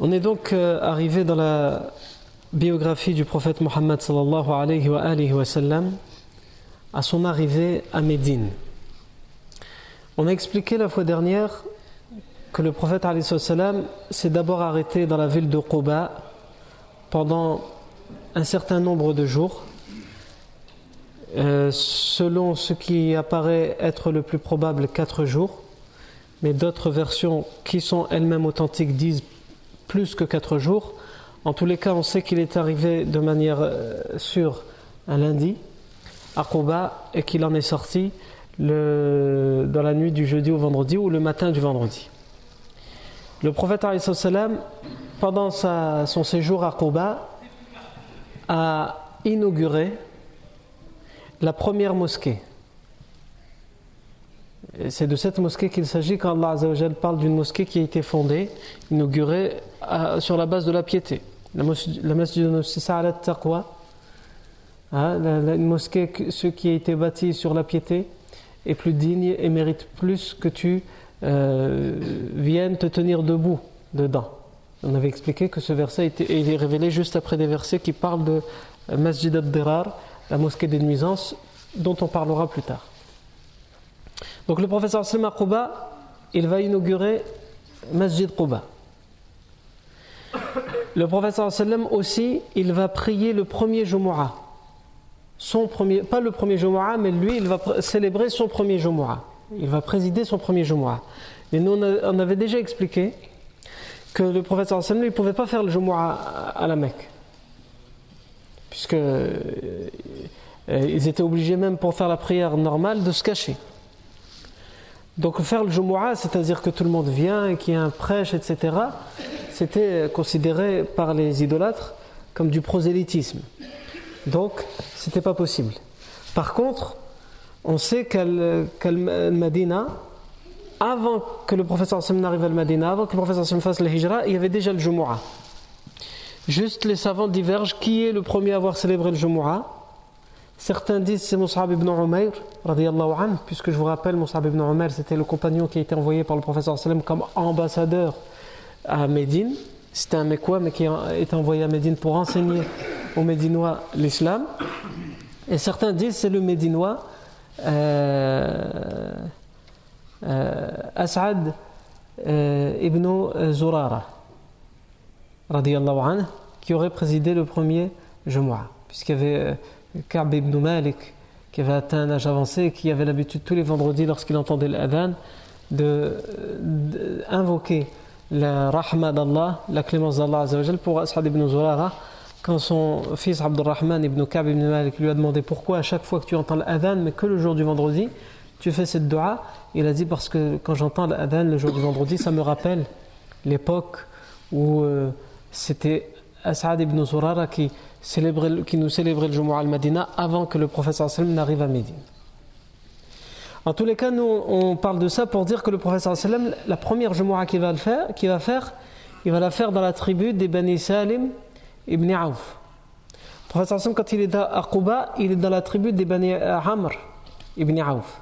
On est donc arrivé dans la biographie du prophète Mohammed sallallahu à son arrivée à Médine. On a expliqué la fois dernière que le prophète s'est d'abord arrêté dans la ville de Quba pendant un certain nombre de jours. Euh, selon ce qui apparaît être le plus probable, quatre jours, mais d'autres versions qui sont elles-mêmes authentiques disent plus que quatre jours. En tous les cas, on sait qu'il est arrivé de manière euh, sûre un lundi à Quba et qu'il en est sorti dans la nuit du jeudi au vendredi ou le matin du vendredi. Le prophète pendant son séjour à Quba, a inauguré la première mosquée. C'est de cette mosquée qu'il s'agit quand Allah parle d'une mosquée qui a été fondée, inaugurée sur la base de la piété. La, mosquée de Taqwa, hein, une mosquée ce qui a été bâtie sur la piété est plus digne et mérite plus que tu euh, viennes te tenir debout dedans. On avait expliqué que ce verset était, est révélé juste après des versets qui parlent de Masjid al-Dirar, la mosquée des nuisances, dont on parlera plus tard. Donc le professeur Salma Quba, il va inaugurer Masjid Quba. Le professeur sallam aussi, il va prier le premier Jumu'ah. Son pas le premier Jumu'ah, mais lui, il va célébrer son premier Jumu'ah. Il va présider son premier Jumu'ah. Et nous, on avait déjà expliqué que le prophète sallam, il ne pouvait pas faire le Jumu'ah à la Mecque. Puisque euh, ils étaient obligés même pour faire la prière normale de se cacher. Donc faire le Jumu'ah, c'est-à-dire que tout le monde vient qu'il y a un prêche, etc., c'était considéré par les idolâtres comme du prosélytisme. Donc, c'était pas possible. Par contre, on sait qu'à Madina, avant que le professeur Hassan n'arrive à Madina, avant que le professeur Hassan fasse le hijra, il y avait déjà le Jumu'ah. Juste les savants divergent qui est le premier à avoir célébré le Jumu'ah Certains disent c'est Mus'ab ibn Umayr, anhu, puisque je vous rappelle, Mus'ab ibn Umayr, c'était le compagnon qui a été envoyé par le professeur sallam comme ambassadeur à Médine. C'était un Mekwa, mais qui a été envoyé à Médine pour enseigner aux Médinois l'islam. Et certains disent c'est le Médinois euh, euh, As'ad euh, ibn Zurara, anhu, qui aurait présidé le premier Jumu'ah, puisqu'il y avait Ka'b ibn Malik, qui avait atteint un âge avancé et qui avait l'habitude tous les vendredis, lorsqu'il entendait l'adhan, d'invoquer la rahma d'Allah, la clémence d'Allah pour As'ad ibn Zurara. Quand son fils Abdurrahman ibn Ka'b ibn Malik lui a demandé pourquoi à chaque fois que tu entends l'adhan, mais que le jour du vendredi, tu fais cette dua, il a dit parce que quand j'entends l'adhan le jour du vendredi, ça me rappelle l'époque où euh, c'était As'ad ibn Zurara qui qui nous célébrait le Jumu'ah al-Madina avant que le professeur sallam n'arrive à Médine. En tous les cas, nous on parle de ça pour dire que le professeur sallam, la première Jumu'ah qu'il va, faire, va faire, il va la faire dans la tribu des Bani Salim ibn Auf. Le prophète quand il est à Quba, il est dans la tribu des Bani Amr ibn Auf.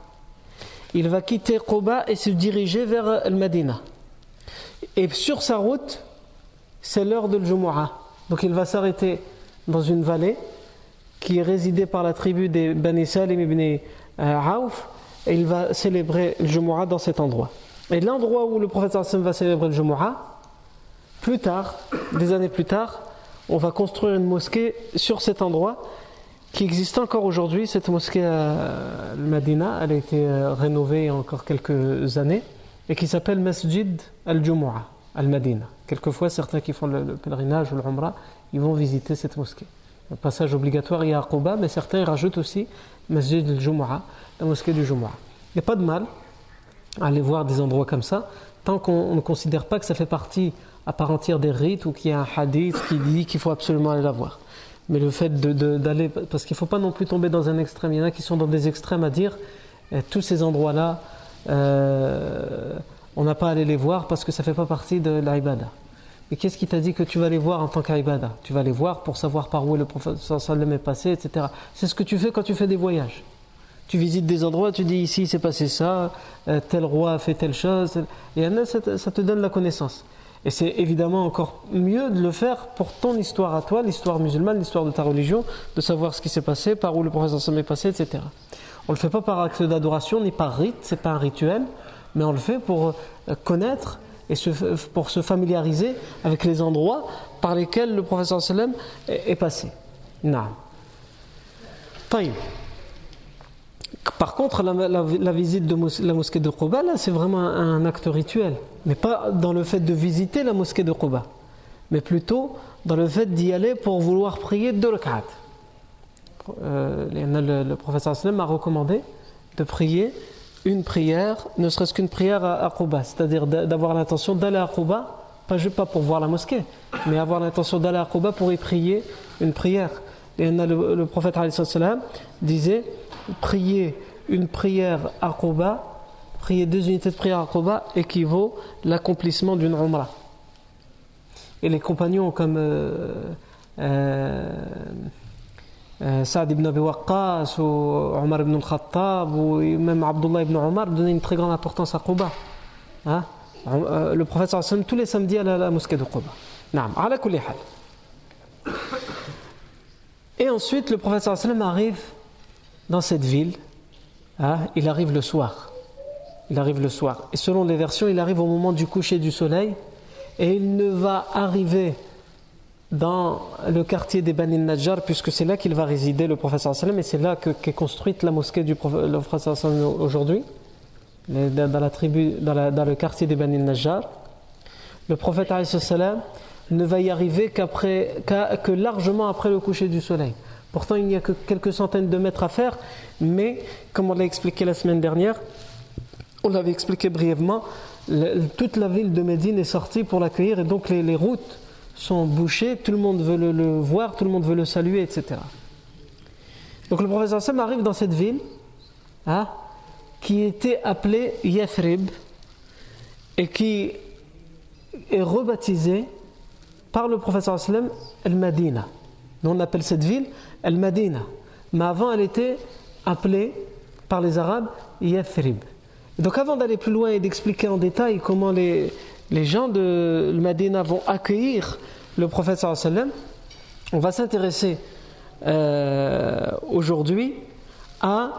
Il va quitter Quba et se diriger vers Al-Madina. Et sur sa route, c'est l'heure de Jumu'ah. Donc il va s'arrêter dans une vallée qui est résidée par la tribu des Bani Salim ibn Auf et il va célébrer le Jumu'ah dans cet endroit. Et l'endroit où le prophète va célébrer le Jumu'ah, plus tard, des années plus tard, on va construire une mosquée sur cet endroit qui existe encore aujourd'hui. Cette mosquée à Medina, elle a été euh, rénovée il y a encore quelques années et qui s'appelle Masjid al-Jumu'ah al-Madina. Quelquefois, certains qui font le, pèlerinage ou le Umrah, ils vont visiter cette mosquée. Un passage obligatoire, il y a Quba, mais certains rajoutent aussi Masjid al-Jumu'ah, la mosquée du Jumu'ah. Il n'y a pas de mal à aller voir des endroits comme ça, tant qu'on ne considère pas que ça fait partie à part entière des rites ou qu'il y a un hadith qui dit qu'il faut absolument aller la voir. Mais le fait d'aller, parce qu'il ne faut pas non plus tomber dans un extrême, il y en a qui sont dans des extrêmes à dire eh, tous ces endroits-là, euh, on n'a pas à aller les voir parce que ça ne fait pas partie de l'ibada. Mais qu'est-ce qui t'a dit que tu vas les voir en tant qu'ibada Tu vas les voir pour savoir par où le prophète sallam est passé, etc. C'est ce que tu fais quand tu fais des voyages. Tu visites des endroits, tu dis ici s'est passé ça, euh, tel roi a fait telle chose, et ça te donne la connaissance. Et c'est évidemment encore mieux de le faire pour ton histoire à toi, l'histoire musulmane, l'histoire de ta religion, de savoir ce qui s'est passé, par où le prophète est passé, etc. On ne le fait pas par acte d'adoration ni par rite, c'est pas un rituel, mais on le fait pour euh, connaître et pour se familiariser avec les endroits par lesquels le prophète est passé. Non. Par contre, la, visite de la mosquée de Quba, c'est vraiment un, acte rituel. Mais pas dans le fait de visiter la mosquée de Quba, mais plutôt dans le fait d'y aller pour vouloir prier deux rak'at. Euh, le, professeur a recommandé de prier une prière, ne serait-ce qu'une prière à, Quba, c'est-à-dire d'avoir l'intention d'aller à Quba, pas, pas pour voir la mosquée, mais avoir l'intention d'aller à Quba pour y prier une prière. Et le, le prophète disait prier une prière à Quba, prier deux unités de prière à Quba équivaut l'accomplissement d'une Umrah. Et les compagnons comme euh, euh, Saad ibn Abi Waqqas ou Omar ibn al-Khattab ou même Abdullah ibn Omar donnaient une très grande importance à Quba. Hein? Le prophète sallam tous les samedis à la, mosquée de Quba. Et ensuite le prophète sallam arrive dans cette ville, hein, il arrive le soir. Il arrive le soir. Et selon les versions, il arrive au moment du coucher du soleil. Et il ne va arriver dans le quartier des Bani Najjar, puisque c'est là qu'il va résider le professeur sallam, et c'est là qu'est construite la mosquée du professeur sallam aujourd'hui, dans la dans, le quartier des Bani Najjar. Le prophète sallam ne va y arriver qu'après, que largement après le coucher du soleil. Pourtant, il n'y a que quelques centaines de mètres à faire, mais comme on l'a expliqué la semaine dernière, on l'avait expliqué brièvement, toute la ville de Médine est sortie pour l'accueillir et donc les, routes sont bouchées, tout le monde veut le, voir, tout le monde veut le saluer, etc. Donc le professeur Sam arrive dans cette ville hein, qui était appelée Yathrib et qui est rebaptisée par le professeur Sallam El-Madina. on appelle cette ville Al-Madina. Mais avant, elle était appelée par les Arabes Yathrib. Donc avant d'aller plus loin et d'expliquer en détail comment les, les gens de Madina vont accueillir le prophète sallam, on va s'intéresser euh, aujourd'hui à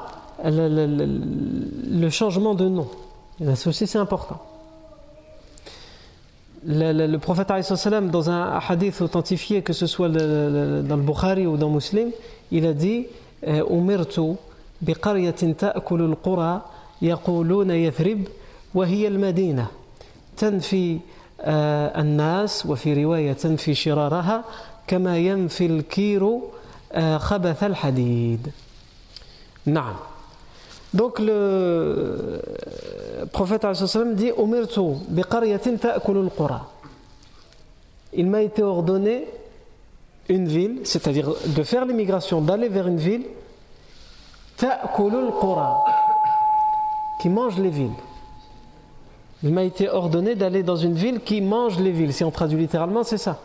le, changement de nom. Ça aussi c'est important. Le, prophète dans un hadith authentifié, que ce soit dans le Bukhari ou dans Muslim, il a dit Umirtu biqaryatin ta'kulu al-qura yaquluna yathrib wa hiya al-madina تنفي آه، الناس وفي رواية تنفي شرارها كما ينفي الكير آه، خبث الحديد. نعم. دونك لو البروفيت عليه الصلاه والسلام دي امرت بقريه تاكل القرى il m'a été ordonné une ville c'est-à-dire de faire l'immigration d'aller vers une ville تاكل القرى qui mange les villes. Il m'a été ordonné d'aller dans une ville qui mange les villes. Si on traduit littéralement, c'est ça.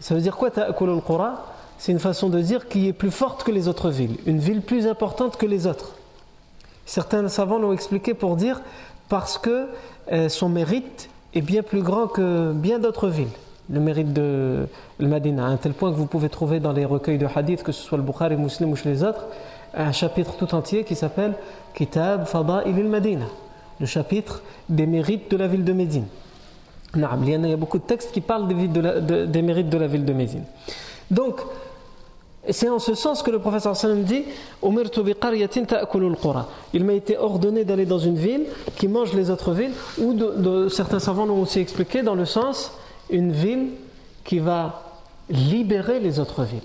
Ça veut dire quoi ta'akul al-qura? C'est une façon de dire qui est plus forte que les autres villes, une ville plus importante que les autres. Certains savants l'ont expliqué pour dire parce que euh, son mérite est bien plus grand que bien d'autres villes. Le mérite de Madina, à un tel point que vous pouvez trouver dans les recueils de hadith, que ce soit le Bukhari, Muslim ou chez les autres, un chapitre tout entier qui s'appelle Kitab Fada'il al-Madina, le chapitre des mérites de la ville de Médine. Il y a beaucoup de textes qui parlent des, des mérites de la ville de Médine. Donc, c'est en ce sens que le professeur sallam dit Il m'a été ordonné d'aller dans une ville qui mange les autres villes, ou de, certains savants l'ont aussi expliqué dans le sens une ville qui va libérer les autres villes.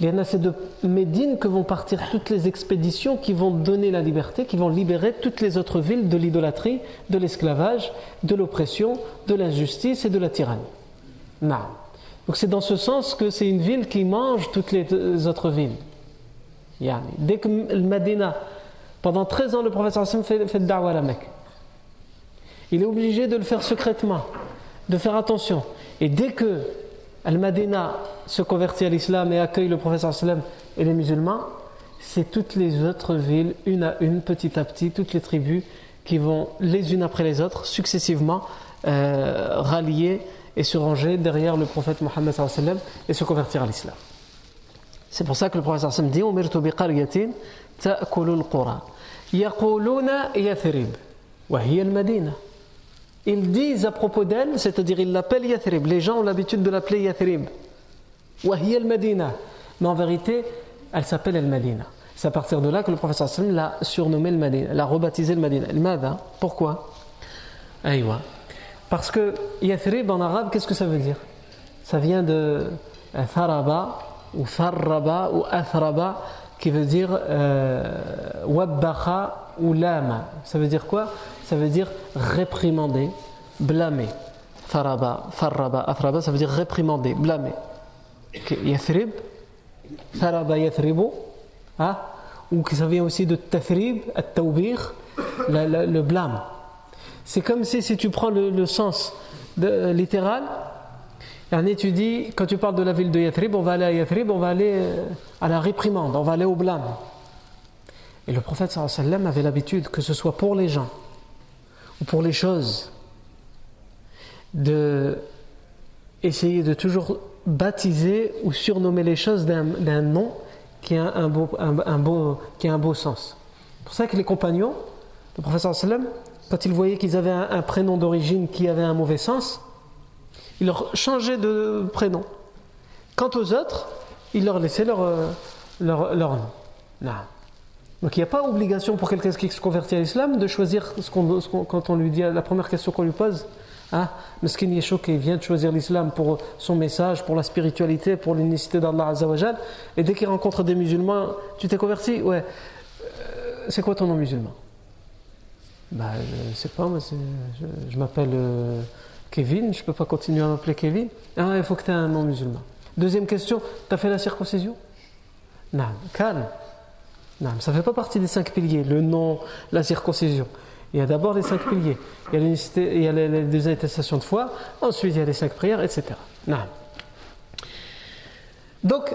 Il y en a c'est de Médine que vont partir toutes les expéditions qui vont donner la liberté, qui vont libérer toutes les autres villes de l'idolâtrie, de l'esclavage, de l'oppression, de l'injustice et de la tyrannie. Non. Donc c'est dans ce sens que c'est une ville qui mange toutes les autres villes. Dès que le pendant 13 ans, le professeur Hassan fait, fait da'wah à la Mecque. Il est obligé de le faire secrètement, de faire attention. Et dès que Al-Madina se convertit à l'islam et accueille le professeur sallam et les musulmans, c'est toutes les autres villes, une à une, petit à petit, toutes les tribus qui vont les unes après les autres, successivement, euh, rallier et se ranger derrière le prophète Mohammed et se convertir à l'islam. C'est pour ça que le prophète sallam dit Umirtu bi qaryatin ta'kulu al-qura. Yaquluna Yathrib. Wa hiya al-Madina. Ils disent à propos d'elle, c'est-à-dire ils l'appellent Yathrib. Les gens ont l'habitude de l'appeler Yathrib. Wa hiya al-Madina. Mais en vérité, elle s'appelle al-Madina. C'est à partir de là que le prophète sallam l'a surnommé le Madina, l'a rebaptisé le Madina. Le Pourquoi? Aïwa. Parce que Yathrib en arabe, qu'est-ce que ça veut dire? Ça vient de Tharaba ou Tharraba ou Athraba qui veut dire euh, Wabbakha ou Lama. Ça veut dire quoi? Ça veut dire réprimander, blâmer. Tharaba, Tharraba, Athraba, ça veut dire réprimander, blâmer. Yathrib, Tharaba Yathribu, hein? ou ça vient aussi de Tathrib, At-Tawbir, le blâme. C'est comme si, si tu prends le, sens de, littéral, tu dis, quand tu parles de la ville de Yathrib, on va aller à Yathrib, on va aller euh, à la réprimande, on va aller au blâme. Et le prophète sallam avait l'habitude, que ce soit pour les gens ou pour les choses, de essayer de toujours baptiser ou surnommer les choses d'un nom qui a un, beau, un, beau, qui a un beau sens. C'est pour ça que les compagnons, le prophète sallam, quand ils voyaient qu'ils avaient un, prénom d'origine qui avait un mauvais sens, ils leur changeaient de prénom. Quant aux autres, ils leur laissaient leur, euh, leur, nom. Donc il n'y a pas obligation pour quelqu'un qui se convertit à l'islam de choisir ce qu'on, quand on lui dit la première question qu'on lui pose. Hein, Meskin Yeshua qui vient de choisir l'islam pour son message, pour la spiritualité, pour l'unicité d'Allah Azzawajal, et dès qu'il rencontre des musulmans, tu t'es converti? Ouais. Euh, c'est quoi ton nom musulman? Bah, je sais pas, moi, je, m'appelle euh, Kevin, je peux pas continuer à m'appeler Kevin. Ah, il faut que tu aies un nom musulman. Deuxième question, tu as fait la circoncision? Non, calme. Non, ça ne fait pas partie des cinq piliers, le nom, la circoncision. Il y a d'abord les cinq piliers. Il y a, les, deux attestations de foi, ensuite il y a les cinq prières, etc. Non. Donc,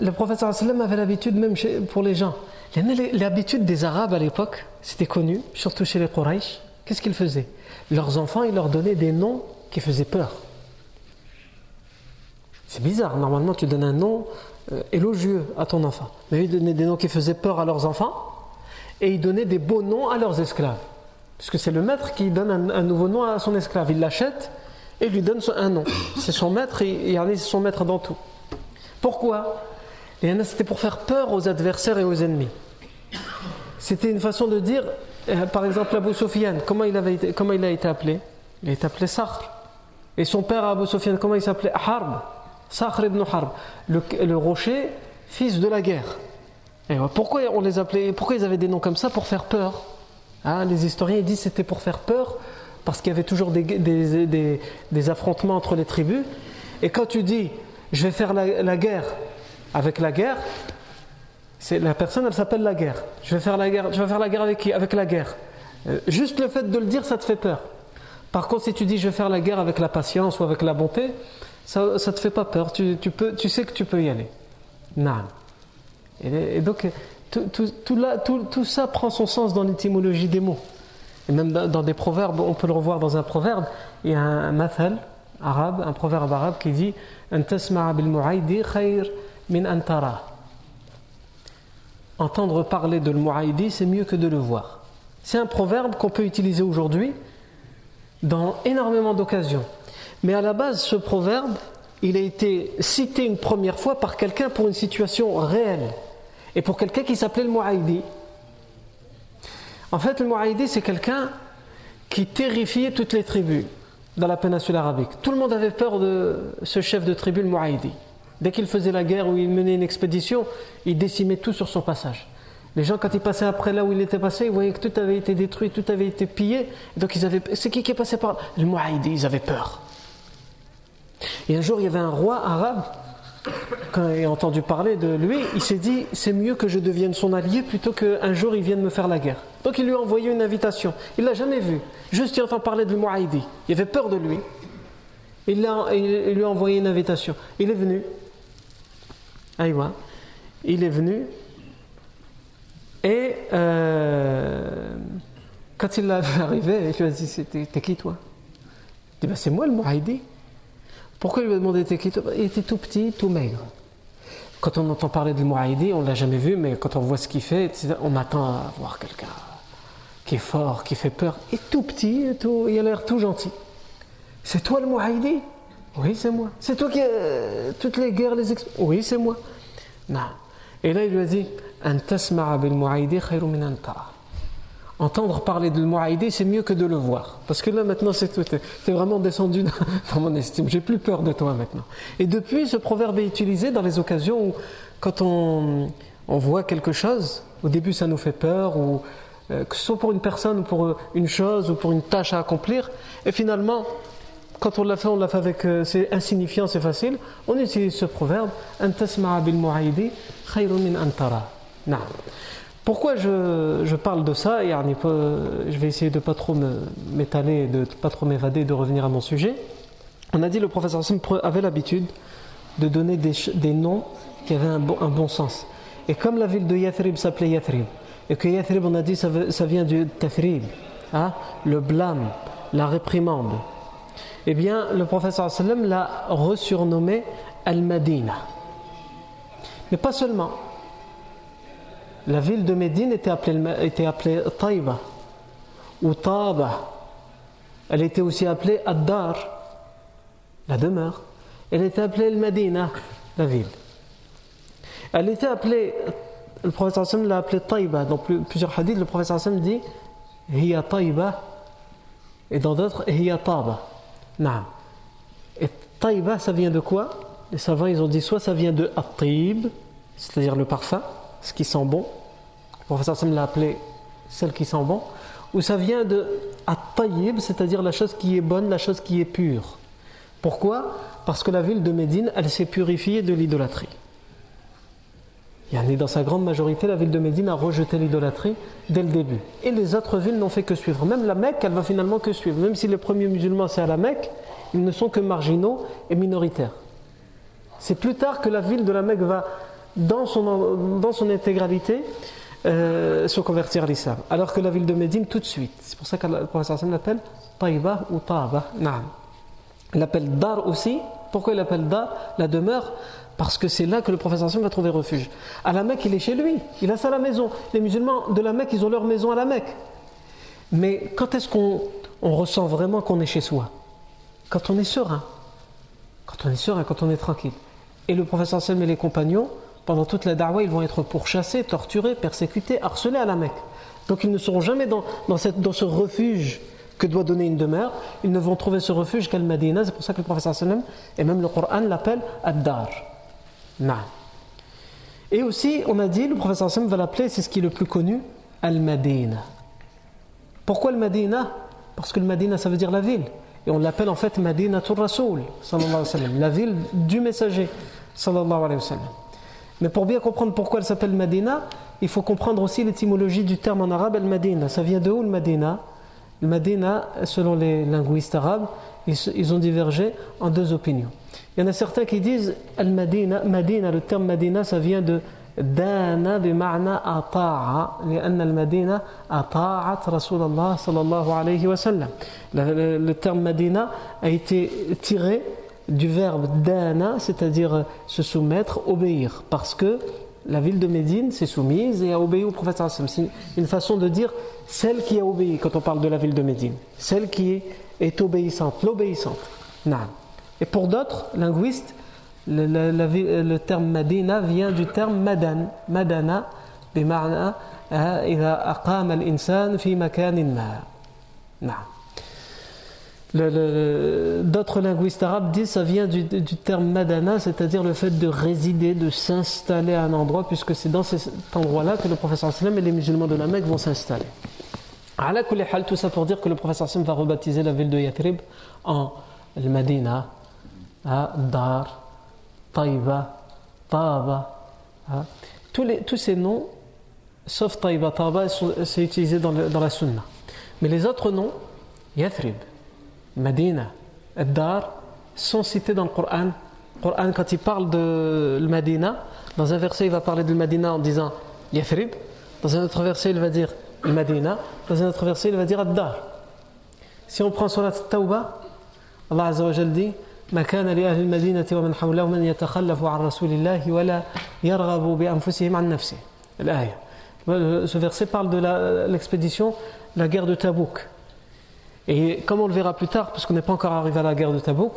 le prophète avait l'habitude, même pour les gens, L'habitude des Arabes à l'époque, c'était connu, surtout chez les Quraysh. Qu'est-ce qu'ils faisaient? Leurs enfants, ils leur donnaient des noms qui faisaient peur. C'est bizarre, normalement tu donnes un nom euh, élogieux à ton enfant. Mais ils donnaient des noms qui faisaient peur à leurs enfants et ils donnaient des beaux noms à leurs esclaves. Puisque c'est le maître qui donne un, nouveau nom à son esclave. Il l'achète et lui donne un nom. C'est son maître et, et c'est son maître dans tout. Pourquoi? Et c'était pour faire peur aux adversaires et aux ennemis. C'était une façon de dire, euh, par exemple, Abu Sufyan, comment il, avait comment il a été appelé? Il a été appelé Sakhr. Et son père Abu Sufyan, comment il s'appelait? Harb. Sakhr ibn Harb. Le, rocher, fils de la guerre. Et pourquoi on les appelait Pourquoi ils avaient des noms comme ça Pour faire peur? Hein, les historiens disent c'était pour faire peur, parce qu'il y avait toujours des, affrontements entre les tribus. Et quand tu dis, je vais faire la guerre avec la guerre, c'est la personne, elle s'appelle la guerre. Je vais faire la guerre. Faire la guerre avec qui? Avec la guerre. Euh, juste le fait de le dire, ça te fait peur. Par contre, si tu dis je vais faire la guerre avec la patience ou avec la bonté, ça ne te fait pas peur, tu, peux, tu sais que tu peux y aller. Non. Et, donc, tout, tout, ça prend son sens dans l'étymologie des mots. Et même dans, des proverbes, on peut le revoir dans un proverbe. Il y a un, mathal arabe, un proverbe arabe qui dit Entendre parler de l'mu'aidi, c'est mieux que de le voir. C'est un proverbe qu'on peut utiliser aujourd'hui dans énormément d'occasions. Mais à la base, ce proverbe, il a été cité une première fois par quelqu'un pour une situation réelle. Et pour quelqu'un qui s'appelait le Mu'aidi. En fait, le Mu'aidi, c'est quelqu'un qui terrifiait toutes les tribus dans la péninsule arabique. Tout le monde avait peur de ce chef de tribu, le Mu'aidi. Dès qu'il faisait la guerre ou il menait une expédition, il décimait tout sur son passage. Les gens, quand ils passaient après là où il était passé, ils voyaient que tout avait été détruit, tout avait été pillé. Donc ils avaient. C'est qui qui est passé par Le Mu'aidi, ils avaient peur. Et un jour, il y avait un roi arabe, quand il a entendu parler de lui, il s'est dit c'est mieux que je devienne son allié plutôt qu'un jour il vienne me faire la guerre. Donc il lui a envoyé une invitation. Il l'a jamais vu. Juste il entend parler de Mu'aidi. Il avait peur de lui. Il, lui a envoyé une invitation. Il est venu. Aïwa. Il est venu. Et euh, quand il l'a arrivé, il lui a dit T'es qui toi? Il dit ben, C'est moi le. Pourquoi il lui a demandé Il était tout petit, tout maigre. Quand on entend parler de Mu'aidi, on ne l'a jamais vu, mais quand on voit ce qu'il fait, on attend à voir quelqu'un qui est fort, qui fait peur, et tout petit, et tout, il a l'air tout gentil. C'est toi le Mu'aidi Oui, c'est moi. C'est toi qui as euh, toutes les guerres, les Oui, c'est moi. Non. Et là, il lui a dit Entendre parler de Mu'aidi, c'est mieux que de le voir. Parce que là, maintenant, c'est tout. es vraiment descendu dans mon estime. J'ai plus peur de toi maintenant. Et depuis, ce proverbe est utilisé dans les occasions où, quand on, voit quelque chose, au début, ça nous fait peur, ou euh, que ce soit pour une personne, ou pour une chose, ou pour une tâche à accomplir. Et finalement, quand on l'a fait, on l'a fait avec. Euh, c'est insignifiant, c'est facile. On utilise ce proverbe bil. Pourquoi je, parle de ça Je vais essayer de pas trop m'étaler, de pas trop m'évader, de revenir à mon sujet. On a dit que le professeur Hassan avait l'habitude de donner des, noms qui avaient un bon, sens. Et comme la ville de Yathrib s'appelait Yathrib, et que Yathrib, on a dit, ça, ça vient du Tafrib, hein, le blâme, la réprimande, eh bien, le professeur Hassan l'a resurnommé Al-Madina. Mais pas seulement. La ville de Médine était appelée, était appelée Taïba ou Taba. Elle était aussi appelée Ad-Dar, la demeure. Elle était appelée El Medina, la ville. Elle était appelée, le professeur Hassan l'a appelée Taïba. Dans plusieurs hadiths, le professeur Hassan dit Hiya Taïba, et dans d'autres, Hiya Taba. Non. Et Taïba, ça vient de quoi? Les savants, ils ont dit soit ça vient de At-Taïb, c'est-à-dire le parfum, ce qui sent bon. Le professeur Sam l'a appelé celle qui sent bon. Ou ça vient de at-tayyib, c'est-à-dire la chose qui est bonne, la chose qui est pure. Pourquoi? Parce que la ville de Médine, elle s'est purifiée de l'idolâtrie. Dans sa grande majorité, la ville de Médine a rejeté l'idolâtrie dès le début. Et les autres villes n'ont fait que suivre. Même la Mecque, elle va finalement que suivre. Même si les premiers musulmans, c'est à la Mecque, ils ne sont que marginaux et minoritaires. C'est plus tard que la ville de la Mecque va dans son, dans son intégralité euh, se convertir à l'islam. Alors que la ville de Médine, tout de suite. C'est pour ça que le professeur l'appelle Taïba ou Taba. Il l'appelle Dar aussi. Pourquoi il l'appelle Dar? La demeure parce que c'est là que le professeur va trouver refuge. À la Mecque, il est chez lui, il a ça à la maison. Les musulmans de la Mecque, ils ont leur maison à la Mecque. Mais quand est-ce qu'on on ressent vraiment qu'on est chez soi? Quand on est serein. Quand on est serein, quand on est tranquille. Et le professeur Sam et les compagnons, pendant toute la darwa, ils vont être pourchassés, torturés, persécutés, harcelés à la Mecque. Donc ils ne seront jamais dans, ce refuge que doit donner une demeure. Ils ne vont trouver ce refuge qu'à Madina. C'est pour ça que le professeur et même le Coran l'appelle Ad-Dar. Et aussi, on a dit, le professeur va l'appeler, c'est ce qui est le plus connu, Al-Madina. Pourquoi Al-Madina? Parce que le Madina, ça veut dire la ville. Et on l'appelle en fait Madinatul Rasoul, la ville du messager, sallallahu alayhi wa sallam. Mais pour bien comprendre pourquoi elle s'appelle Medina, il faut comprendre aussi l'étymologie du terme en arabe Al-Madina. Ça vient de où le Medina Le Medina, selon les linguistes arabes, ils ont divergé en deux opinions. Il y en a certains qui disent Al-Madina, Madina, le terme Madina, ça vient de Dana bima'na ata'a, لأن المدينة أطاعت رسول الله صلى الله عليه وسلم. Le, le terme Madina a été tiré du verbe dana, c'est-à-dire se soumettre, obéir, parce que la ville de Médine s'est soumise et a obéi au prophète. C'est une façon de dire celle qui a obéi quand on parle de la ville de Médine, celle qui est, obéissante, l'obéissante. Et pour d'autres linguistes, le, terme Madina vient du terme Madan, Madana, بمعنى إذا أقام الإنسان في مكان ما. نعم. D'autres linguistes arabes disent que ça vient du, terme madana, c'est-à-dire le fait de résider, de s'installer à un endroit, puisque c'est dans cet endroit-là que le professeur sallam et les musulmans de la Mecque vont s'installer. Tout ça pour dire que le professeur sallam va rebaptiser la ville de Yathrib en Al-Madina, Dar, Taïba, Taba. Hein. Tous ces noms, sauf Taïba, Taba, c'est utilisé dans, dans la Sunna. Mais les autres noms, Yathrib, Medina, Dar sont cités dans le Coran. Le Coran, quand il parle de Medina, dans un verset, il va parler de Medina en disant Yathrib. Dans un autre verset, il va dire Medina. Dans un autre verset, il va dire Ad-Dar. Si on prend sur la Tawbah, Allah Azza wa dit ما كان لأهل المدينة ومن حولهم أن يتخلفوا عن رسول الله ولا يرغبوا بأنفسهم عن نفسه الآية Ce verset parle de l'expédition, la, la guerre de Tabouk. Et comme on le verra plus tard, parce qu'on n'est pas encore arrivé à la guerre de Tabouk,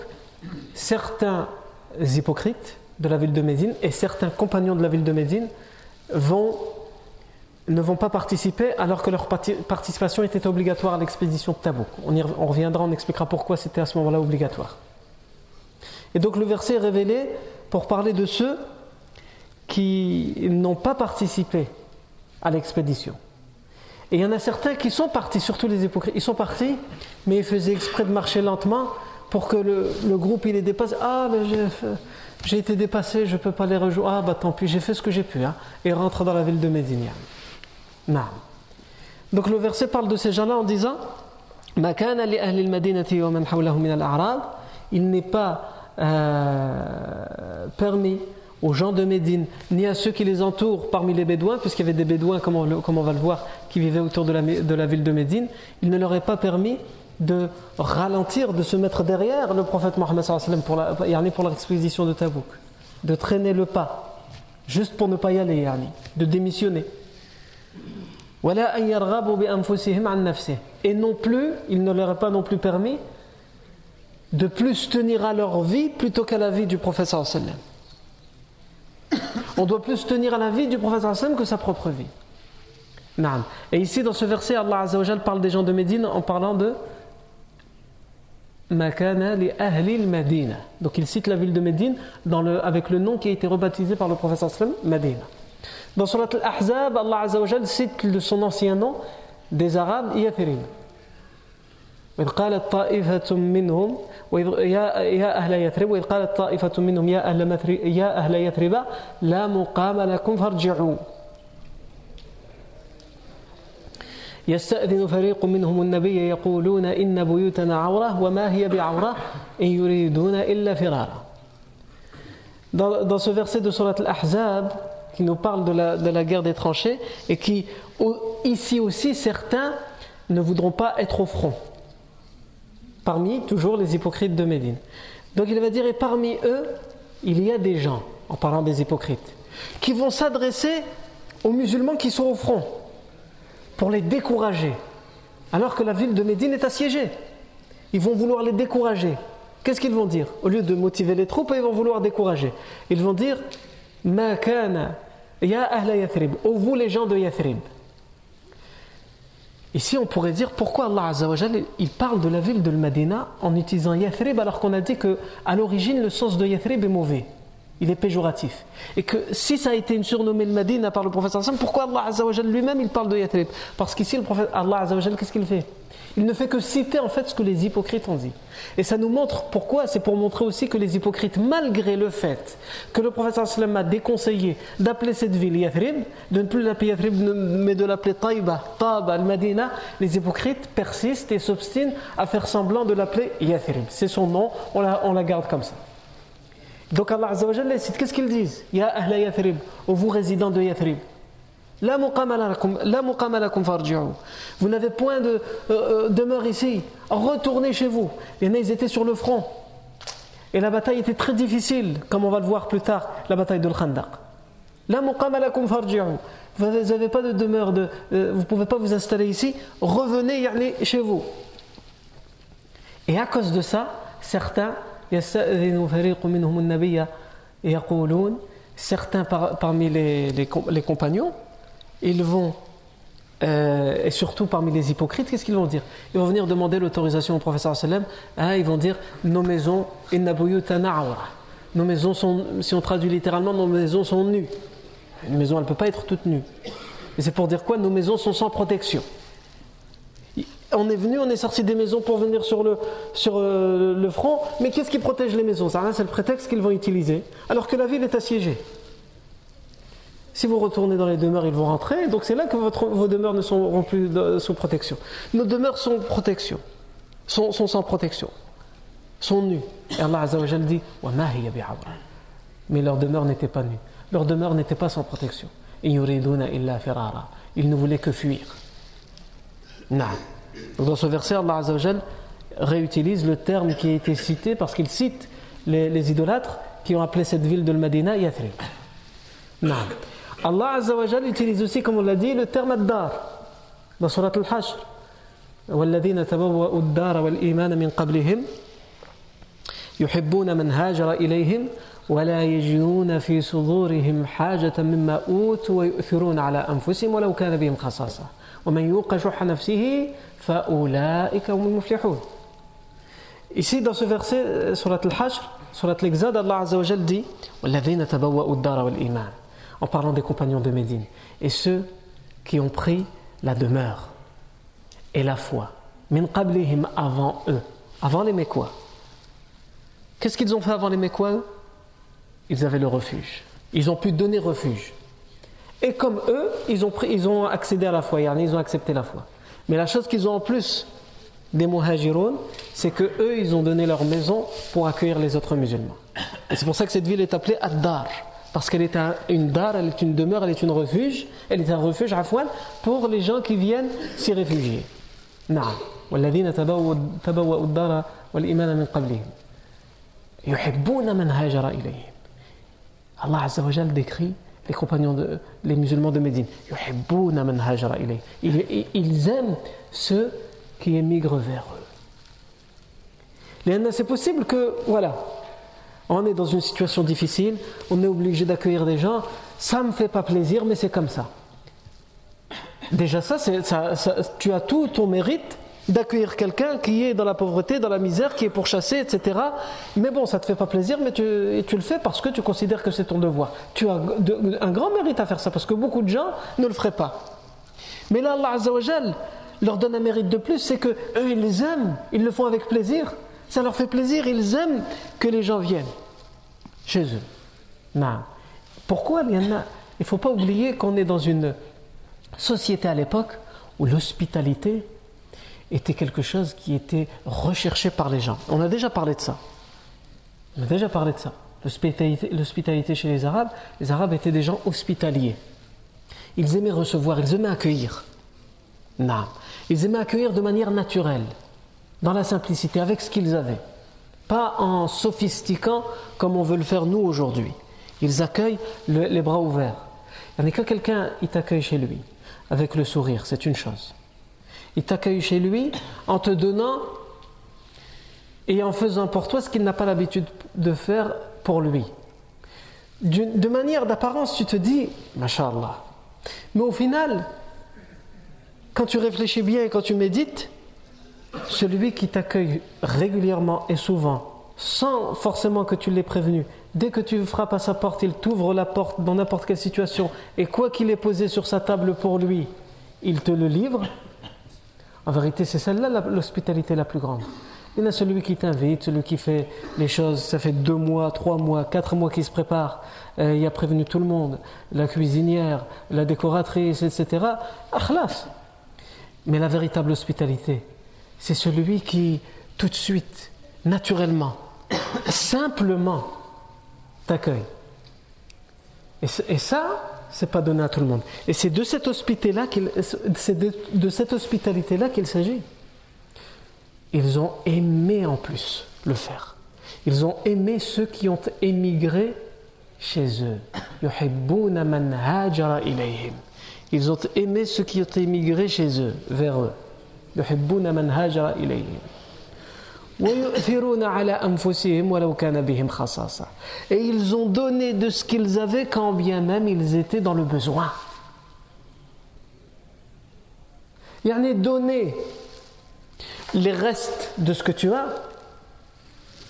certains hypocrites de la ville de Médine et certains compagnons de la ville de Médine ne vont pas participer alors que leur participation était obligatoire à l'expédition de Tabouk. On, y, on reviendra, on expliquera pourquoi c'était à ce moment-là obligatoire. Et donc le verset est révélé pour parler de ceux qui n'ont pas participé à l'expédition. Et il y en a certains qui sont partis, surtout les hypocrites. Ils sont partis, mais ils faisaient exprès de marcher lentement pour que le, groupe il les dépasse. Ah, mais j'ai été dépassé, je ne peux pas les rejoindre. Ah, bah tant pis, j'ai fait ce que j'ai pu. Hein. Et rentre dans la ville de Médine. Non. Donc le verset parle de ces gens-là en disant il n'est pas euh, permis aux gens de Médine, ni à ceux qui les entourent parmi les Bédouins, puisqu'il y avait des Bédouins, comme on, va le voir, qui vivaient autour de la, ville de Médine, il ne leur est pas permis de ralentir, de se mettre derrière le prophète Mohammed pour la, pour de Tabouk, de traîner le pas, juste pour ne pas y aller, de démissionner. Et non plus, il ne leur est pas non plus permis de plus tenir à leur vie plutôt qu'à la vie du prophète sallallahu on doit plus tenir à la vie du prophète que sa propre vie. Et ici, dans ce verset, Allah Azzawajal parle des gens de Médine en parlant de Makana li ahli Medina. Donc il cite la ville de Médine avec le nom qui a été rebaptisé par le prophète sallam. Dans Surat Al-Ahzab, Allah Azzawajal cite son ancien nom des Arabes, Yathrib. وإذ قالت طائفة منهم يا يا أهل يثرب وإذ قالت طائفة منهم يا أهل يا أهل يثرب لا مقام لكم فارجعوا يستأذن فريق منهم النبي يقولون إن بيوتنا عورة وما هي بعورة إن يريدون إلا فرارا dans ce verset de Surat Al-Ahzab, qui nous parle de la, de la guerre des tranchées, et qui, ici aussi, certains ne voudront pas être au front. Parmi toujours les hypocrites de Médine. Donc il va dire, et parmi eux, il y a des gens, en parlant des hypocrites, qui vont s'adresser aux musulmans qui sont au front, pour les décourager, alors que la ville de Médine est assiégée. Ils vont vouloir les décourager. Qu'est-ce qu'ils vont dire? Au lieu de motiver les troupes, ils vont vouloir décourager. Ils vont dire, Ma kana ya ahla Yathrib, vous les gens de Yathrib. Ici, on pourrait dire pourquoi Allah Azzawajal, il parle de la ville de Medina en utilisant Yathrib alors qu'on a dit que à l'origine le sens de Yathrib est mauvais. Il est péjoratif. Et que si ça a été une surnommée le Medina par le prophète pourquoi Allah Azzawajal lui-même il parle de Yathrib? Parce qu'ici le prophète Allah Azzawajal qu'est-ce qu'il fait? Il ne fait que citer en fait ce que les hypocrites ont dit. Et ça nous montre pourquoi C'est pour montrer aussi que les hypocrites, malgré le fait que le prophète sallam a déconseillé d'appeler cette ville Yathrib, de ne plus l'appeler Yathrib mais de l'appeler Taïba, Taba, Al-Madina, les hypocrites persistent et s'obstinent à faire semblant de l'appeler Yathrib. C'est son nom, on la, on la garde comme ça. Donc Allah Azza wa Jalla cite, qu'est-ce qu'ils disent? Ya ahla Yathrib, ô vous résidents de Yathrib. Vous n'avez point de euh, euh, demeure ici. Retournez chez vous. Et ils étaient sur le front. Et la bataille était très difficile, comme on va le voir plus tard, la bataille de Khandaq. Vous n'avez pas de demeure, de, euh, vous ne pouvez pas vous installer ici. Revenez chez vous. Et à cause de ça, certains certains parmi les, les, compagnons, ils vont, euh, et surtout parmi les hypocrites, qu'est-ce qu'ils vont dire? Ils vont venir demander l'autorisation au professeur sallam, hein, ils vont dire nos maisons, nos maisons sont, si nos maisons sont nues. Une maison, elle ne peut pas être toute nue. Et c'est pour dire quoi? Nos maisons sont sans protection on est venu, on est sorti des maisons pour venir sur le, euh, le front, mais qu'est-ce qui protège les maisons? Ça, c'est le prétexte qu'ils vont utiliser, alors que la ville est assiégée. Si vous retournez dans les demeures, ils vont rentrer, donc c'est là que vos demeures ne seront plus sous protection. Nos demeures sont protection, sont, sans protection, sont nues. Et Allah Azzawajal dit Mais leur demeure n'était pas nue, leur demeure n'était pas sans protection. Ils ne voulaient que fuir. Dans ce verset, Allah Azzawajal réutilise le terme qui a été cité parce qu'il cite les, idolâtres qui ont appelé cette ville de Medina Yathrib. Allah Azzawajal utilise aussi, comme on l'a dit, le terme ad-dar dans Surat al-Hashr. والذين تبوأوا الدار والإيمان من قبلهم يحبون من هاجر إليهم ولا يجدون في صدورهم حاجة مما أوتوا ويؤثرون على أنفسهم ولو كان بهم خصاصة ومن يوق شح نفسه Ici, dans ce verset, surat al-Hashr, surat l'exode, Allah Azzawajal dit en parlant des compagnons de Médine, et ceux qui ont pris la demeure et la foi, min qablihim avant eux, avant les Mécois. Qu'est-ce qu'ils ont fait avant les Mécois Ils avaient le refuge. Ils ont pu donner refuge. Et comme eux, ils ont, pris, ils ont accédé à la foi, ils ont accepté la foi. Mais la chose qu'ils ont en plus des muhajiroun, c'est que eux, ils ont donné leur maison pour accueillir les autres musulmans. Et c'est pour ça que cette ville est appelée Ad-Dar. Parce qu'elle est une dar, elle est une demeure, elle est une refuge, elle est un refuge afouane pour les gens qui viennent s'y réfugier. نعم والذين تبوأوا الدار والإيمان من قبلهم يحبون من هاجر إليهم Allah Azza wa décrit les compagnons, de, les musulmans de Médine. Ils, ils aiment ceux qui émigrent vers eux. C'est possible que, voilà, on est dans une situation difficile, on est obligé d'accueillir des gens, ça ne me fait pas plaisir, mais c'est comme ça. Déjà ça, ça, ça, tu as tout ton mérite d'accueillir quelqu'un qui est dans la pauvreté, dans la misère, qui est pourchassé, etc. Mais bon, ça ne te fait pas plaisir, mais tu, le fais parce que tu considères que c'est ton devoir. Tu as un grand mérite à faire ça, parce que beaucoup de gens ne le feraient pas. Mais là, Allah leur donne un mérite de plus, c'est que eux, ils les aiment, ils le font avec plaisir. Ça leur fait plaisir, ils aiment que les gens viennent chez eux. Non. Pourquoi? Il ne faut pas oublier qu'on est dans une société à l'époque où l'hospitalité était quelque chose qui était recherché par les gens. On a déjà parlé de ça. On a déjà parlé de ça. L'hospitalité chez les Arabes, les Arabes étaient des gens hospitaliers. Ils aimaient recevoir, ils aimaient accueillir. Non. Ils aimaient accueillir de manière naturelle, dans la simplicité, avec ce qu'ils avaient. Pas en sophistiquant comme on veut le faire nous aujourd'hui. Ils accueillent les bras ouverts. Il a que quelqu'un t'accueille chez lui, avec le sourire, c'est une chose. Il t'accueille chez lui en te donnant et en faisant pour toi ce qu'il n'a pas l'habitude de faire pour lui. De manière d'apparence, tu te dis, Masha'Allah. Mais au final, quand tu réfléchis bien et quand tu médites, celui qui t'accueille régulièrement et souvent, sans forcément que tu l'aies prévenu, dès que tu frappes à sa porte, il t'ouvre la porte dans n'importe quelle situation, et quoi qu'il ait posé sur sa table pour lui, il te le livre, en vérité, c'est celle-là l'hospitalité la plus grande. Il y a celui qui t'invite, celui qui fait les choses, ça fait deux mois, trois mois, quatre mois qu'il se prépare, euh, il a prévenu tout le monde, la cuisinière, la décoratrice, etc. Akhlas. Mais la véritable hospitalité, c'est celui qui, tout de suite, naturellement, simplement, t'accueille. Et, et ça, c'est pas donné à tout le monde. Et c'est de cette hospitalité-là qu'il, de cette hospitalité-là qu'il s'agit. Ils ont aimé en plus le faire. Ils ont aimé ceux qui ont émigré chez eux. Ils ont aimé ceux qui ont émigré chez eux, vers eux. Et ils ont donné de ce qu'ils avaient quand bien même ils étaient dans le besoin. A donné les restes de ce que tu as,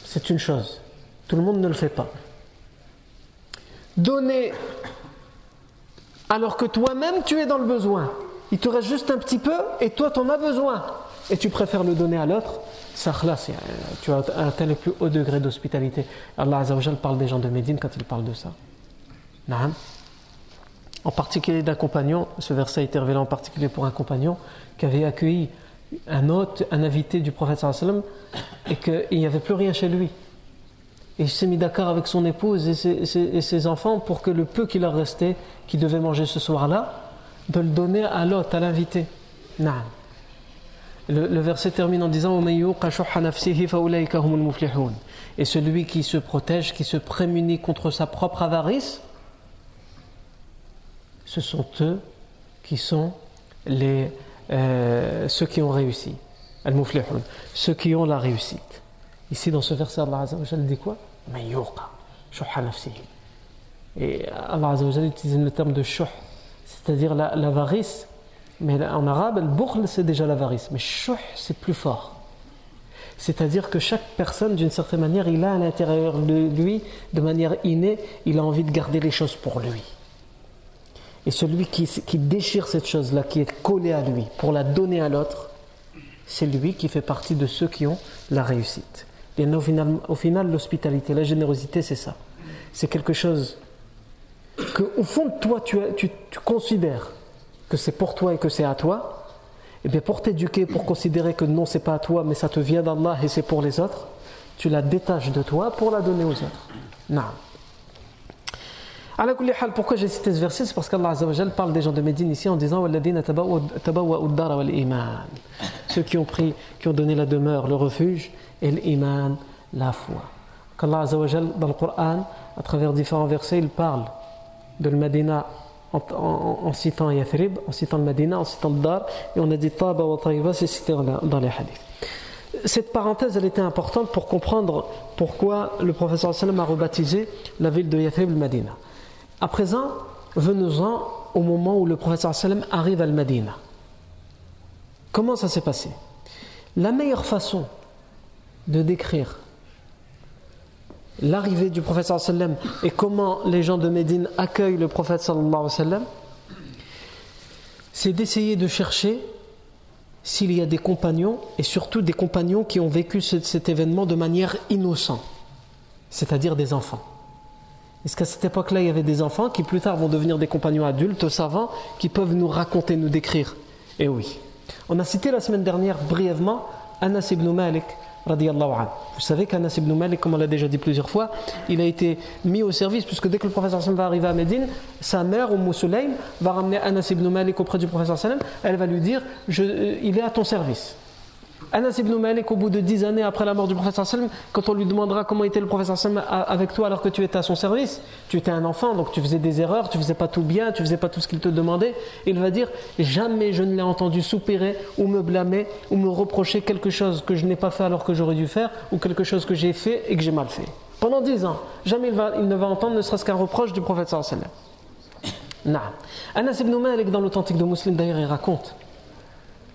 c'est une chose. Tout le monde ne le fait pas. Donner alors que toi-même tu es dans le besoin. Il te reste juste un petit peu et toi tu en as besoin. Et tu préfères le donner à l'autre? Ça, tu as atteint le plus haut degré d'hospitalité. Allah Azzawajal parle des gens de Médine quand il parle de ça. En particulier d'un compagnon, ce verset été révélé en particulier pour un compagnon qui avait accueilli un hôte, un invité du prophète sallam et qu'il n'y avait plus rien chez lui. Et il s'est mis d'accord avec son épouse et ses, enfants pour que le peu qui leur restait, qui devait manger ce soir-là, de le donner à l'hôte, à l'invité. Le, le, verset termine en disant Et celui qui se protège, qui se prémunit contre sa propre avarice, ce sont eux qui sont les, euh, ceux qui ont réussi. Al-Muflihun, ceux qui ont la réussite. Ici, dans ce verset, Allah Azzawajal dit quoi? Et Allah Azzawajal utilise le terme de shuh, c'est-à-dire l'avarice. mais en arabe, al c'est déjà l'avarice. Mais shuh, c'est plus fort. C'est-à-dire que chaque personne, d'une certaine manière, il a à l'intérieur de lui, de manière innée, il a envie de garder les choses pour lui. Et celui qui, déchire cette chose-là, qui est collé à lui, pour la donner à l'autre, c'est lui qui fait partie de ceux qui ont la réussite. Et au final l'hospitalité, la générosité, c'est ça. C'est quelque chose que, au fond de toi, tu, tu, considères que c'est pour toi et que c'est à toi. Et bien, pour t'éduquer, pour considérer que non, c'est pas à toi, mais ça te vient d'Allah et c'est pour les autres, tu la détaches de toi pour la donner aux autres. Non. Pourquoi j'ai cité ce verset? C'est parce qu'Allah parle des gens de Médine ici en disant Ceux qui ont pris, qui ont donné la demeure, le refuge, et l'iman, la foi. Qu'Allah dans le Coran, à travers différents versets, il parle de le Medina en, citant Yathrib, en citant le en citant le Dar, et on a dit Taba wa Taiba, c'est cité dans les hadiths cette parenthèse, elle était importante pour comprendre pourquoi le professeur a rebaptisé la ville de Yathrib le. À présent, venons-en au moment où le sallam arrive à Al-Madina. Comment ça s'est passé? La meilleure façon de décrire l'arrivée du prophète sallam et comment les gens de Médine accueillent le prophète sallallahu sallam, c'est d'essayer de chercher s'il y a des compagnons et surtout des compagnons qui ont vécu cet événement de manière innocente, c'est-à-dire des enfants. Est-ce qu'à cette époque-là, il y avait des enfants qui plus tard vont devenir des compagnons adultes, savants, qui peuvent nous raconter, nous décrire? Eh oui. On a cité la semaine dernière brièvement Anas ibn Malik. Vous savez qu'Anas ibn Malik, comme on l'a déjà dit plusieurs fois, il a été mis au service, puisque dès que le professeur va arriver à Médine, sa mère, Umm Sulaym, va ramener Anas ibn Malik auprès du professeur elle va lui dire euh, Il est à ton service. Anas ibn Malik, au bout de dix années après la mort du professeur sallam, quand on lui demandera comment était le professeur sallam avec toi alors que tu étais à son service, tu étais un enfant, donc tu faisais des erreurs, tu faisais pas tout bien, tu faisais pas tout ce qu'il te demandait, il va dire jamais je ne l'ai entendu soupirer ou me blâmer ou me reprocher quelque chose que je n'ai pas fait alors que j'aurais dû faire ou quelque chose que j'ai fait et que j'ai mal fait. Pendant dix ans, jamais il, ne va entendre ne serait-ce qu'un reproche du prophète sallam. Anas ibn Malik dans l'authentique de Muslim d'ailleurs il raconte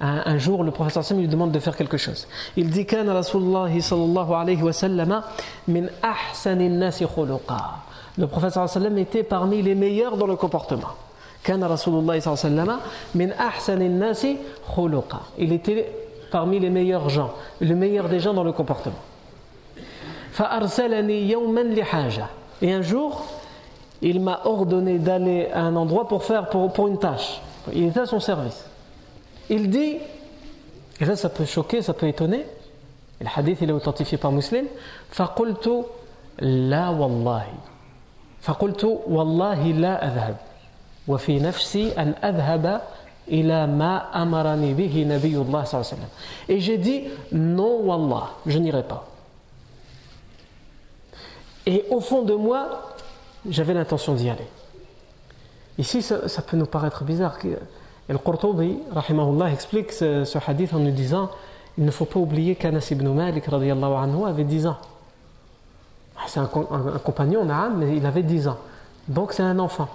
un, jour, le professeur Sam lui demande de faire quelque chose. Il dit Kana Rasulullah sallallahu alayhi wa sallam min ahsani nasi khuluqa. Le professeur sallam était parmi les meilleurs dans le comportement. Kana Rasulullah sallallahu alayhi wa sallam min ahsani nasi khuluqa. Il était parmi les meilleurs gens, le meilleur des gens dans le comportement. فأرسلني يوما لحاجة. Et un jour, il m'a ordonné d'aller à un endroit pour faire pour, pour une tâche. Il était à son service. Il dit, et là ça peut choquer, ça peut étonner, le hadith il est authentifié par Muslim, فَقُلْتُ la wallahi. فقلت والله لا أذهب وفي نفسي أن أذهب إلى ما أمرني به نبي الله صلى الله عليه وسلم et j'ai dit non wallah je n'irai pas et au fond de moi j'avais l'intention d'y aller ici ça, ça, peut nous paraître bizarre et le Qurtubi rahimahullah explique ce, ce hadith en nous disant il ne faut pas oublier qu'Anas ibn Malik anhu avait 10 ans ah, c'est un, un, un, mais il avait 10 ans. Donc c'est un enfant.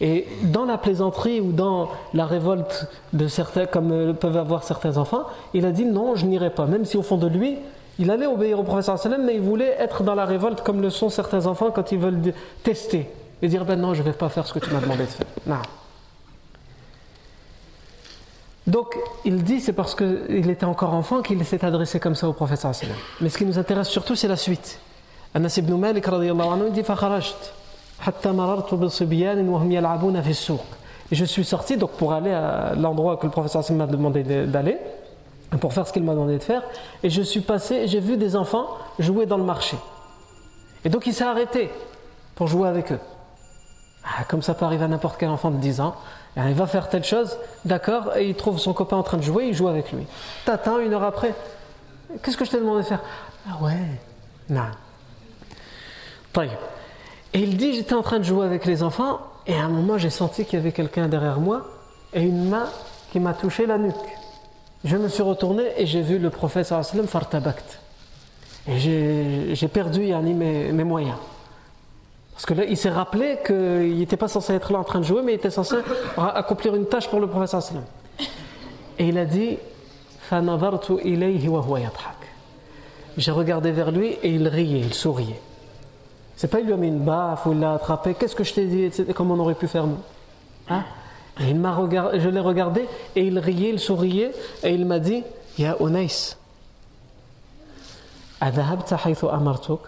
Et dans la plaisanterie ou dans la révolte de certains, comme euh, peuvent avoir certains enfants, il a dit non, je n'irai pas. Même si au fond de lui, il allait obéir au professeur mais il voulait être dans la révolte comme le sont certains enfants quand ils veulent tester et dire ben non, je ne vais pas faire ce que tu m'as demandé de faire. Non. Donc, il dit c'est parce qu'il était encore enfant qu'il s'est adressé comme ça au sallam. Mais ce qui nous intéresse surtout, c'est la suite. Anas ibn Malik dit Et je suis sorti donc pour aller à l'endroit que le professeur m'a demandé d'aller, pour faire ce qu'il m'a demandé de faire. Et je suis passé et j'ai vu des enfants jouer dans le marché. Et donc il s'est arrêté pour jouer avec eux. Ah, comme ça peut arriver à n'importe quel enfant de 10 ans. Il va faire telle chose, d'accord, et il trouve son copain en train de jouer, il joue avec lui. T'attends une heure après. Qu'est-ce que je t'ai demandé de faire? Ah ouais, non. Et il dit J'étais en train de jouer avec les enfants, et à un moment j'ai senti qu'il y avait quelqu'un derrière moi, et une main qui m'a touché la nuque. Je me suis retourné et j'ai vu le prophète sallam fartabakt. Et j'ai perdu mes moyens. Parce que là, il s'est rappelé qu'il n'était pas censé être là en train de jouer, mais il était censé accomplir une tâche pour le sallam. Et il a dit J'ai regardé vers lui et il riait, il souriait. C'est pas il lui a mis une baffe ou il l'a attrapé. Qu'est-ce que je t'ai dit Comment on aurait pu faire nous hein? Et il m'a regardé, Je l'ai regardé et il riait, il souriait et il m'a dit Ya Unais, amartuk?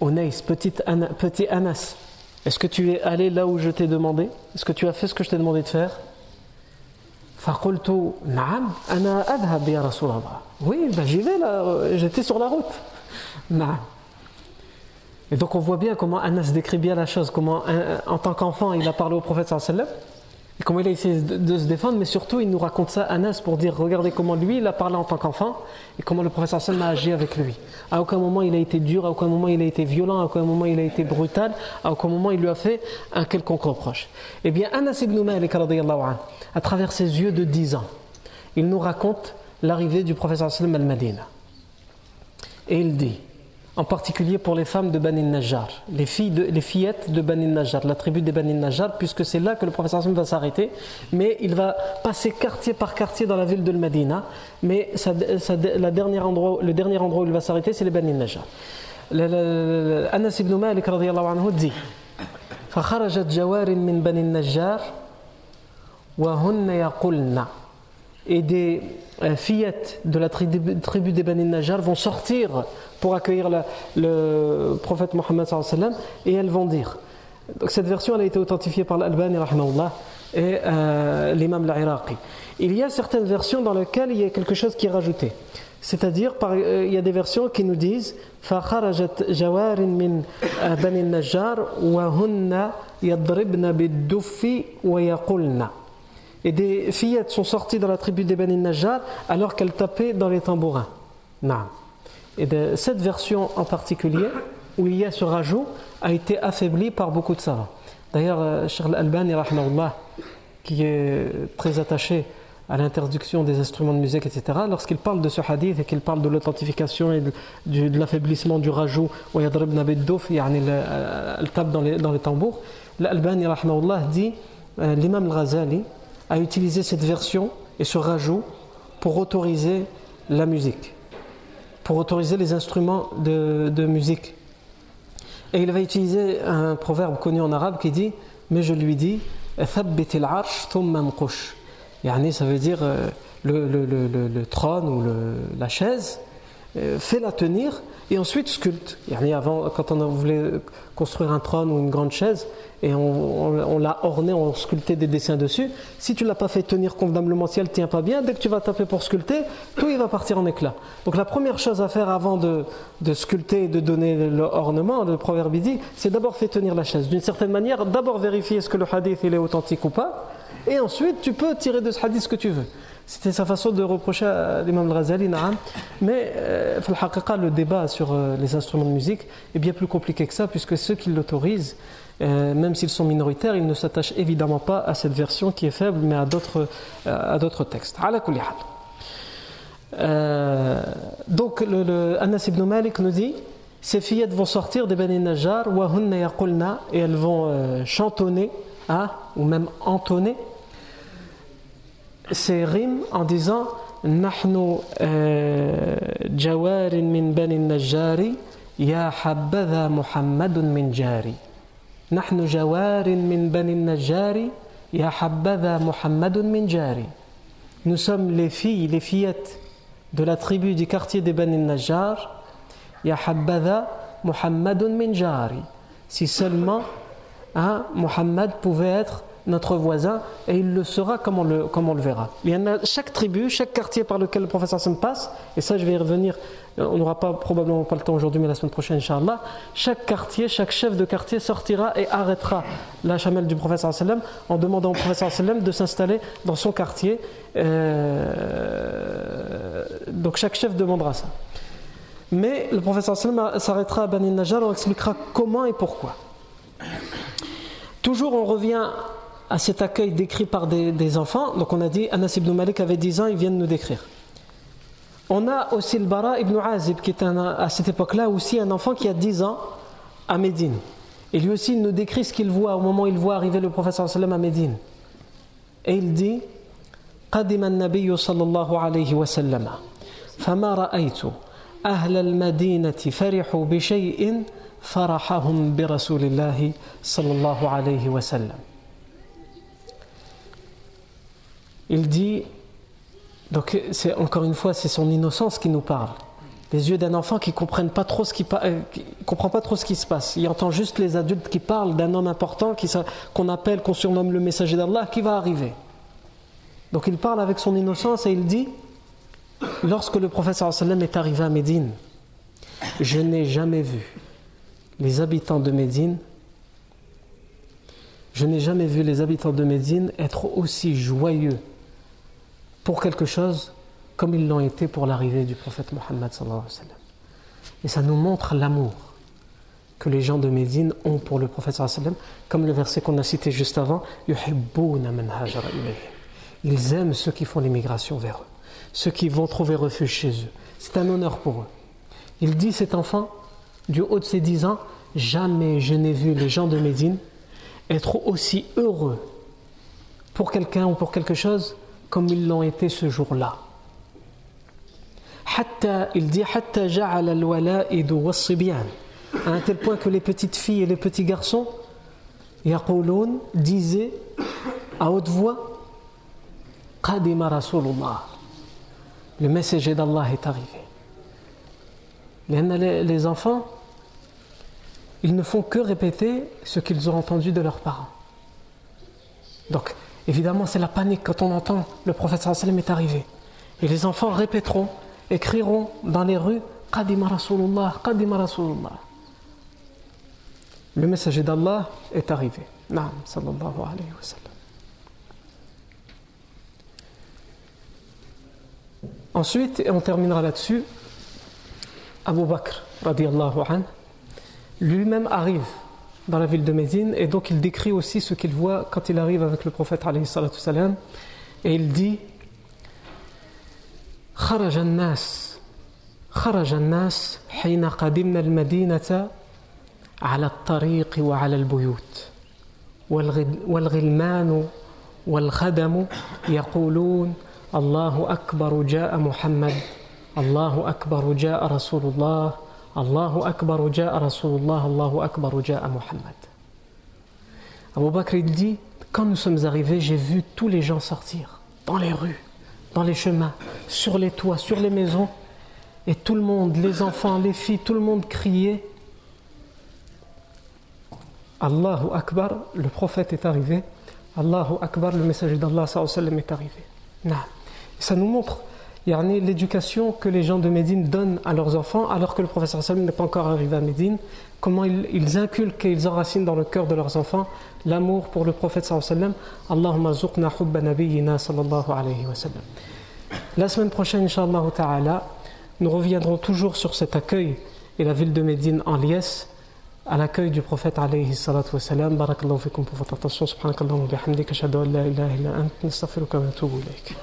Unais, petit, petit Anas, est-ce que tu es allé là où je t'ai demandé? Est-ce que tu as fait ce que je t'ai demandé de faire? Oui, ben j'y vais là, j'étais sur la route. Et donc on voit bien comment Anas décrit bien la chose, comment en tant qu'enfant il a parlé au prophète sallam et comment il a essayé de, se défendre, mais surtout il nous raconte ça Anas pour dire regardez comment lui il a parlé en tant qu'enfant et comment le prophète sallam a agi avec lui. À aucun moment il a été dur, à aucun moment il a été violent, à aucun moment il a été brutal, à aucun moment il lui a fait un quelconque reproche. Eh bien Anas ibn Malik à travers ses yeux de 10 ans, il nous raconte l'arrivée du prophète sallam al-Madina. Et il dit en particulier pour les femmes de Bani Najjar, les, filles de, les fillettes de Bani Najjar, la tribu des Bani Najjar, puisque c'est là que le professeur va s'arrêter, mais il va passer quartier par quartier dans la ville de Medina, mais la dernière endroit, le dernier endroit où il va s'arrêter, c'est les Bani Najjar. Anas ibn Malik anhu dit فخرجت جوار من بني النجار وهن يقولن et des euh, fillettes de la tribu, des Bani Najjar vont sortir pour accueillir le prophète Mohammed et elles vont dire. Donc cette version elle a été authentifiée par l'Albani et euh, l'imam l'Iraqi. Il y a certaines versions dans lesquelles il y a quelque chose qui est rajouté. C'est-à-dire, euh, il y a des versions qui nous disent فَخَرَجَتْ جَوَارٍ مِّن بَنِي النَّجَّارِ وَهُنَّ يَضْرِبْنَ بِالدُّفِّ وَيَقُلْنَ et des fillettes sont sorties dans la tribu des Bani Najjar alors qu'elles tapaient dans les tambourins. Et de cette version en particulier, où il y a ce rajout, a été affaiblie par beaucoup de savants. D'ailleurs, euh, Cheikh Al-Albani, qui est très attaché à l'interdiction des instruments de musique, etc., lorsqu'il parle de ce hadith et qu'il parle de l'authentification et de, l'affaiblissement du rajout, elle tape dans les, dans les tambours, l'Albani dit, euh, l'imam al-Ghazali, a utilisé cette version et ce rajout pour autoriser la musique, pour autoriser les instruments de, de musique. Et il va utiliser un proverbe connu en arabe qui dit Mais je lui dis, ça veut dire euh, le, le, le, trône ou la chaise, fais-la tenir et ensuite sculpte. Avant, quand on voulait construire un trône ou une grande chaise, et on, l'a orné, on sculptait des dessins dessus. Si tu l'as pas fait tenir convenablement, si elle tient pas bien, dès que tu vas taper pour sculpter, tout il va partir en éclat. Donc la première chose à faire avant de, sculpter et de donner l'ornement, le proverbe dit, c'est d'abord fait tenir la chaise. D'une certaine manière, d'abord vérifier est-ce que le hadith il est authentique ou pas, et ensuite tu peux tirer de ce hadith ce que tu veux. C'était sa façon de reprocher à l'imam al-Ghazali, mais euh, le débat sur euh, les instruments de musique est bien plus compliqué que ça, puisque ceux qui l'autorisent, euh, même s'ils sont minoritaires, ils ne s'attachent évidemment pas à cette version qui est faible, mais à d'autres, euh, à d'autres textes. Donc, le, Anas ibn Malik nous dit ces fillettes vont sortir des Bani Najjar, et elles vont chantonner, hein, ou même entonner ces rimes en disant Nahnu euh, jawarin min bani najjari ya habbaza Muhammadun min jari. Nahnu jawarin min bani najjari ya habbaza Muhammadun min jari. Nous sommes les filles, les fillettes de la tribu du quartier des Bani Najjar. Ya habbaza Muhammadun min jari. Si seulement hein, Muhammad pouvait être notre voisin et il le sera comme on le, comme le verra. Il y en a chaque tribu, chaque quartier par lequel le professeur Hassan passe, et ça je vais y revenir, euh, on n'aura pas, probablement pas le temps aujourd'hui, mais la semaine prochaine, Inch'Allah. Chaque quartier, chaque chef de quartier sortira et arrêtera la chamelle du professeur sallam en demandant au professeur sallam de s'installer dans son quartier. Euh, donc chaque chef demandera ça. Mais le professeur sallam s'arrêtera à Bani Najjar, on expliquera comment et pourquoi. Toujours on revient à cet accueil décrit par des, enfants. Donc on a dit, Anas ibn Malik avait 10 ans, ils viennent nous décrire. On a aussi le Bara ibn Azib, qui est à cette époque-là aussi un enfant qui a 10 ans à Médine. Et lui aussi, il nous décrit ce qu'il voit au moment où il voit arriver le prophète sallam à Médine. Et il dit قدم النبي صلى الله عليه وسلم فما رأيت أهل المدينة فرحوا بشيء فرحهم برسول الله صلى الله عليه وسلم il dit, donc c'est encore une fois, c'est son innocence qui nous parle. Les yeux d'un enfant qui comprennent pas trop ce qui, euh, comprend pas trop ce qui se passe. Il entend juste les adultes qui parlent d'un homme important qu'on appelle, qu'on surnomme le messager d'Allah, qui va arriver. Donc il parle avec son innocence et il dit, lorsque le prophète sallam est arrivé à Médine, je n'ai jamais vu les habitants de Médine je n'ai jamais vu les habitants de Médine être aussi joyeux pour quelque chose comme ils l'ont été pour l'arrivée du prophète Mohammed Et ça nous montre l'amour que les gens de Médine ont pour le prophète comme le verset qu'on a cité juste avant Ils aiment ceux qui font l'immigration vers eux, ceux qui vont trouver refuge chez eux. C'est un honneur pour eux. Il dit cet enfant, du haut de ses dix ans, jamais je n'ai vu les gens de Médine être aussi heureux pour quelqu'un ou pour quelque chose comme ils l'ont été ce jour-là. Il dit à un tel point que les petites filles et les petits garçons disaient à haute voix le messager d'Allah est arrivé. Les enfants, ils ne font que répéter ce qu'ils ont entendu de leurs parents. Donc, Évidemment, c'est la panique quand on entend le prophète sallam est arrivé. Et les enfants répéteront, écriront dans les rues Qadima Rasulullah, Qadima Rasulullah. Le messager d'Allah est arrivé. Naam, sallallahu alayhi wa sallam. Ensuite, et on terminera là-dessus, Abu Bakr, radiallahu anhu, lui-même arrive dans la ville de Médine et donc il décrit aussi ce qu'il voit quand il arrive avec le prophète salam, et il dit خرج الناس خرج الناس حين قدمنا المدينة على الطريق وعلى البيوت والغلمان والخدم يقولون الله أكبر جاء محمد الله أكبر جاء رسول الله Allahu Akbar ja'a Rasulullah, Allahu Akbar ja'a Muhammad. Abu Bakr dit Quand nous sommes arrivés, j'ai vu tous les gens sortir dans les rues, dans les chemins, sur les toits, sur les maisons, Et tout le monde, les enfants, les filles, tout le monde criait Allahu Akbar, le prophète est arrivé. Allahu Akbar, le messager d'Allah est arrivé. Ça nous montre l'éducation que les gens de Médine donnent à leurs enfants alors que le prophète n'est pas encore arrivé à Médine, comment ils, inculquent et ils enracinent dans le cœur de leurs enfants l'amour pour le prophète sallam. Allahumma zuqna hubba nabiyyina sallallahu alayhi wa sallam. La semaine prochaine, inshallah ta'ala, nous reviendrons toujours sur cet accueil et la ville de Médine en liesse à l'accueil du prophète alayhi salatu wa salam. Barakallahu fikum pour votre attention. Subhanakallahu bihamdika. Ashhadu an la ilaha illa ant. Nastaghfiruka wa natubu ilayk.